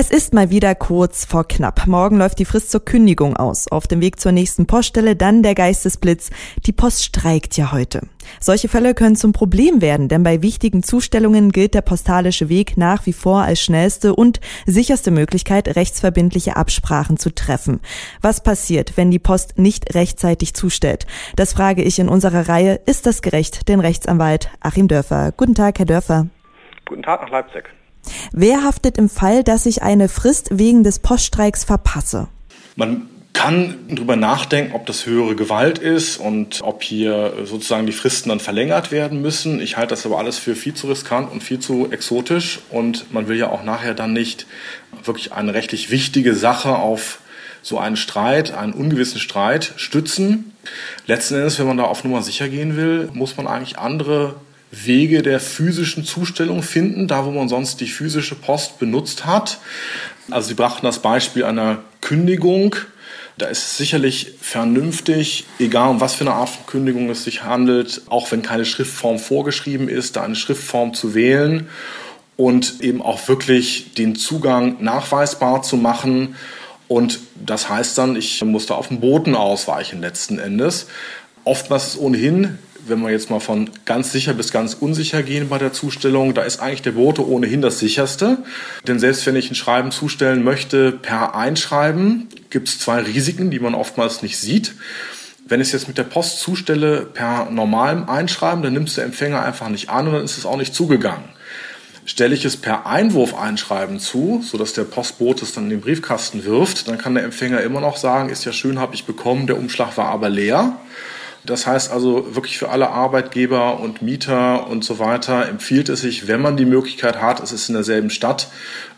Es ist mal wieder kurz vor knapp. Morgen läuft die Frist zur Kündigung aus. Auf dem Weg zur nächsten Poststelle dann der Geistesblitz. Die Post streikt ja heute. Solche Fälle können zum Problem werden, denn bei wichtigen Zustellungen gilt der postalische Weg nach wie vor als schnellste und sicherste Möglichkeit, rechtsverbindliche Absprachen zu treffen. Was passiert, wenn die Post nicht rechtzeitig zustellt? Das frage ich in unserer Reihe Ist das gerecht? Den Rechtsanwalt Achim Dörfer. Guten Tag, Herr Dörfer. Guten Tag nach Leipzig. Wer haftet im Fall, dass ich eine Frist wegen des Poststreiks verpasse? Man kann darüber nachdenken, ob das höhere Gewalt ist und ob hier sozusagen die Fristen dann verlängert werden müssen. Ich halte das aber alles für viel zu riskant und viel zu exotisch und man will ja auch nachher dann nicht wirklich eine rechtlich wichtige Sache auf so einen Streit, einen ungewissen Streit stützen. Letzten Endes, wenn man da auf Nummer sicher gehen will, muss man eigentlich andere Wege der physischen Zustellung finden, da wo man sonst die physische Post benutzt hat. Also Sie brachten das Beispiel einer Kündigung. Da ist es sicherlich vernünftig, egal um was für eine Art von Kündigung es sich handelt, auch wenn keine Schriftform vorgeschrieben ist, da eine Schriftform zu wählen und eben auch wirklich den Zugang nachweisbar zu machen. Und das heißt dann, ich muss da auf den Boten ausweichen letzten Endes. Oftmals ist ohnehin wenn wir jetzt mal von ganz sicher bis ganz unsicher gehen bei der Zustellung, da ist eigentlich der Bote ohnehin das sicherste. Denn selbst wenn ich ein Schreiben zustellen möchte per Einschreiben, gibt es zwei Risiken, die man oftmals nicht sieht. Wenn ich es jetzt mit der Post zustelle per normalem Einschreiben, dann nimmt es der Empfänger einfach nicht an und dann ist es auch nicht zugegangen. Stelle ich es per Einwurf einschreiben zu, sodass der Postbote es dann in den Briefkasten wirft, dann kann der Empfänger immer noch sagen, ist ja schön, habe ich bekommen, der Umschlag war aber leer. Das heißt also wirklich für alle Arbeitgeber und Mieter und so weiter empfiehlt es sich, wenn man die Möglichkeit hat, es ist in derselben Stadt,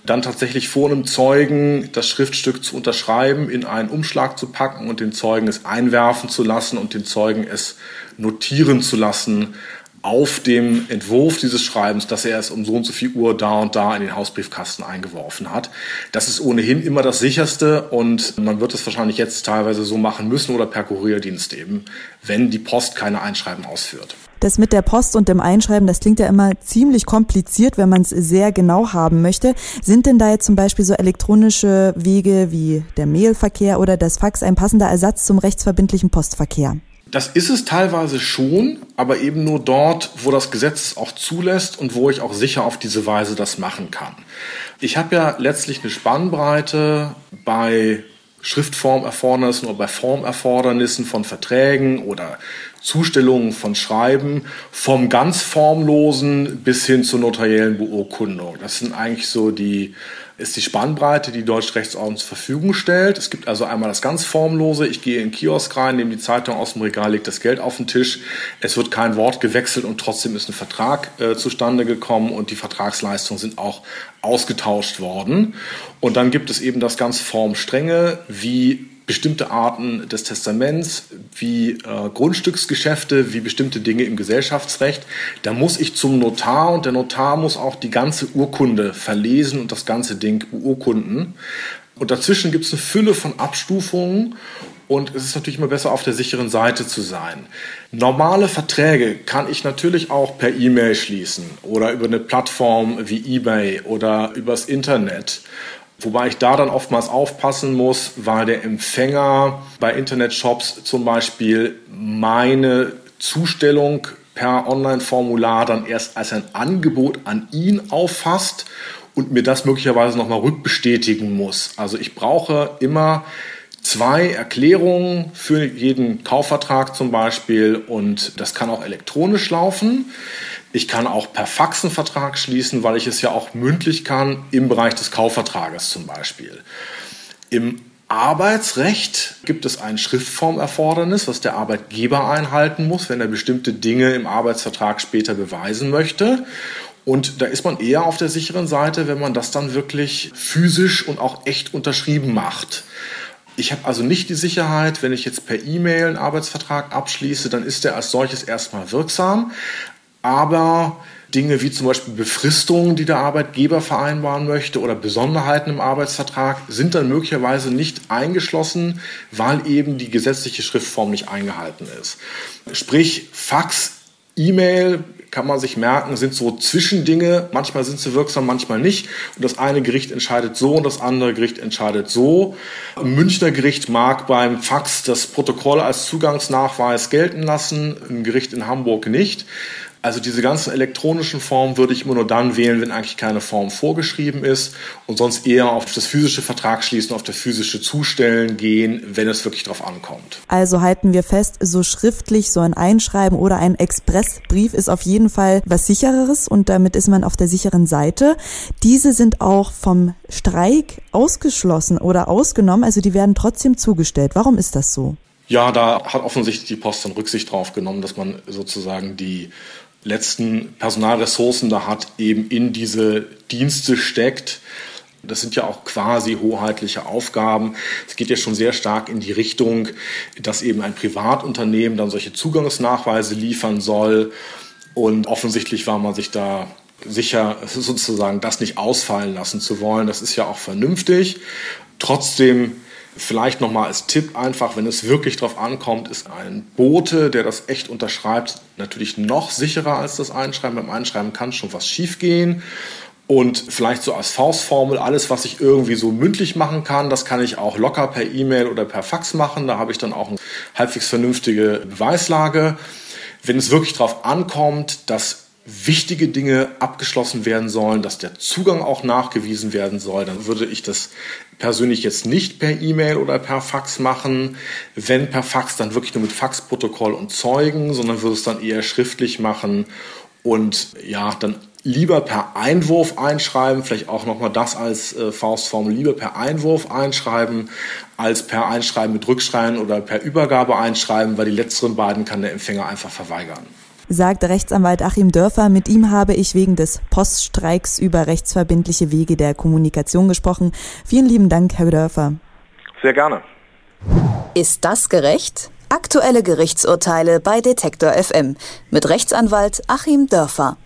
dann tatsächlich vor einem Zeugen das Schriftstück zu unterschreiben, in einen Umschlag zu packen und den Zeugen es einwerfen zu lassen und den Zeugen es notieren zu lassen auf dem Entwurf dieses Schreibens, dass er es um so und so viel Uhr da und da in den Hausbriefkasten eingeworfen hat. Das ist ohnehin immer das sicherste und man wird es wahrscheinlich jetzt teilweise so machen müssen oder per Kurierdienst eben, wenn die Post keine Einschreiben ausführt. Das mit der Post und dem Einschreiben, das klingt ja immer ziemlich kompliziert, wenn man es sehr genau haben möchte. Sind denn da jetzt zum Beispiel so elektronische Wege wie der Mailverkehr oder das Fax ein passender Ersatz zum rechtsverbindlichen Postverkehr? Das ist es teilweise schon, aber eben nur dort, wo das Gesetz auch zulässt und wo ich auch sicher auf diese Weise das machen kann. Ich habe ja letztlich eine Spannbreite bei Schriftformerfordernissen oder bei Formerfordernissen von Verträgen oder Zustellungen von Schreiben vom ganz formlosen bis hin zur notariellen Beurkundung. Das sind eigentlich so die ist die Spannbreite, die Deutsche Rechtsordnung zur Verfügung stellt. Es gibt also einmal das ganz Formlose. Ich gehe in den Kiosk rein, nehme die Zeitung aus dem Regal, lege das Geld auf den Tisch. Es wird kein Wort gewechselt und trotzdem ist ein Vertrag äh, zustande gekommen und die Vertragsleistungen sind auch ausgetauscht worden. Und dann gibt es eben das ganz Formstrenge, wie bestimmte Arten des Testaments, wie äh, Grundstücksgeschäfte, wie bestimmte Dinge im Gesellschaftsrecht. Da muss ich zum Notar und der Notar muss auch die ganze Urkunde verlesen und das ganze Ding beurkunden. Und dazwischen gibt es eine Fülle von Abstufungen und es ist natürlich immer besser, auf der sicheren Seite zu sein. Normale Verträge kann ich natürlich auch per E-Mail schließen oder über eine Plattform wie eBay oder übers Internet. Wobei ich da dann oftmals aufpassen muss, weil der Empfänger bei Internetshops zum Beispiel meine Zustellung per Online-Formular dann erst als ein Angebot an ihn auffasst und mir das möglicherweise nochmal rückbestätigen muss. Also ich brauche immer zwei Erklärungen für jeden Kaufvertrag zum Beispiel und das kann auch elektronisch laufen. Ich kann auch per Fax einen Vertrag schließen, weil ich es ja auch mündlich kann, im Bereich des Kaufvertrages zum Beispiel. Im Arbeitsrecht gibt es ein Schriftformerfordernis, was der Arbeitgeber einhalten muss, wenn er bestimmte Dinge im Arbeitsvertrag später beweisen möchte. Und da ist man eher auf der sicheren Seite, wenn man das dann wirklich physisch und auch echt unterschrieben macht. Ich habe also nicht die Sicherheit, wenn ich jetzt per E-Mail einen Arbeitsvertrag abschließe, dann ist der als solches erstmal wirksam. aber Dinge wie zum Beispiel Befristungen, die der Arbeitgeber vereinbaren möchte oder Besonderheiten im Arbeitsvertrag sind dann möglicherweise nicht eingeschlossen, weil eben die gesetzliche Schriftform nicht eingehalten ist. Sprich, Fax, E-Mail kann man sich merken, sind so Zwischendinge. Manchmal sind sie wirksam, manchmal nicht. Und das eine Gericht entscheidet so und das andere Gericht entscheidet so. Ein Münchner Gericht mag beim Fax das Protokoll als Zugangsnachweis gelten lassen, ein Gericht in Hamburg nicht. Also diese ganzen elektronischen Formen würde ich immer nur dann wählen, wenn eigentlich keine Form vorgeschrieben ist und sonst eher auf das physische Vertrag schließen, auf das physische Zustellen gehen, wenn es wirklich darauf ankommt. Also halten wir fest, so schriftlich, so ein Einschreiben oder ein Expressbrief ist auf jeden Fall was sichereres und damit ist man auf der sicheren Seite. Diese sind auch vom Streik ausgeschlossen oder ausgenommen, also die werden trotzdem zugestellt. Warum ist das so? Ja, da hat offensichtlich die Post dann Rücksicht drauf genommen, dass man sozusagen die letzten Personalressourcen da hat, eben in diese Dienste steckt. Das sind ja auch quasi hoheitliche Aufgaben. Es geht ja schon sehr stark in die Richtung, dass eben ein Privatunternehmen dann solche Zugangsnachweise liefern soll. Und offensichtlich war man sich da sicher, sozusagen das nicht ausfallen lassen zu wollen. Das ist ja auch vernünftig. Trotzdem Vielleicht nochmal als Tipp einfach, wenn es wirklich darauf ankommt, ist ein Bote, der das echt unterschreibt, natürlich noch sicherer als das Einschreiben. Beim Einschreiben kann schon was schiefgehen. Und vielleicht so als Faustformel, alles, was ich irgendwie so mündlich machen kann, das kann ich auch locker per E-Mail oder per Fax machen. Da habe ich dann auch eine halbwegs vernünftige Beweislage. Wenn es wirklich darauf ankommt, dass wichtige Dinge abgeschlossen werden sollen, dass der Zugang auch nachgewiesen werden soll, dann würde ich das persönlich jetzt nicht per E-Mail oder per Fax machen. Wenn per Fax, dann wirklich nur mit Faxprotokoll und Zeugen, sondern würde es dann eher schriftlich machen und ja, dann lieber per Einwurf einschreiben, vielleicht auch nochmal das als äh, Faustformel, lieber per Einwurf einschreiben, als per Einschreiben mit Rückschreiben oder per Übergabe einschreiben, weil die letzteren beiden kann der Empfänger einfach verweigern sagt Rechtsanwalt Achim Dörfer. Mit ihm habe ich wegen des Poststreiks über rechtsverbindliche Wege der Kommunikation gesprochen. Vielen lieben Dank, Herr Dörfer. Sehr gerne. Ist das gerecht? Aktuelle Gerichtsurteile bei Detektor FM mit Rechtsanwalt Achim Dörfer.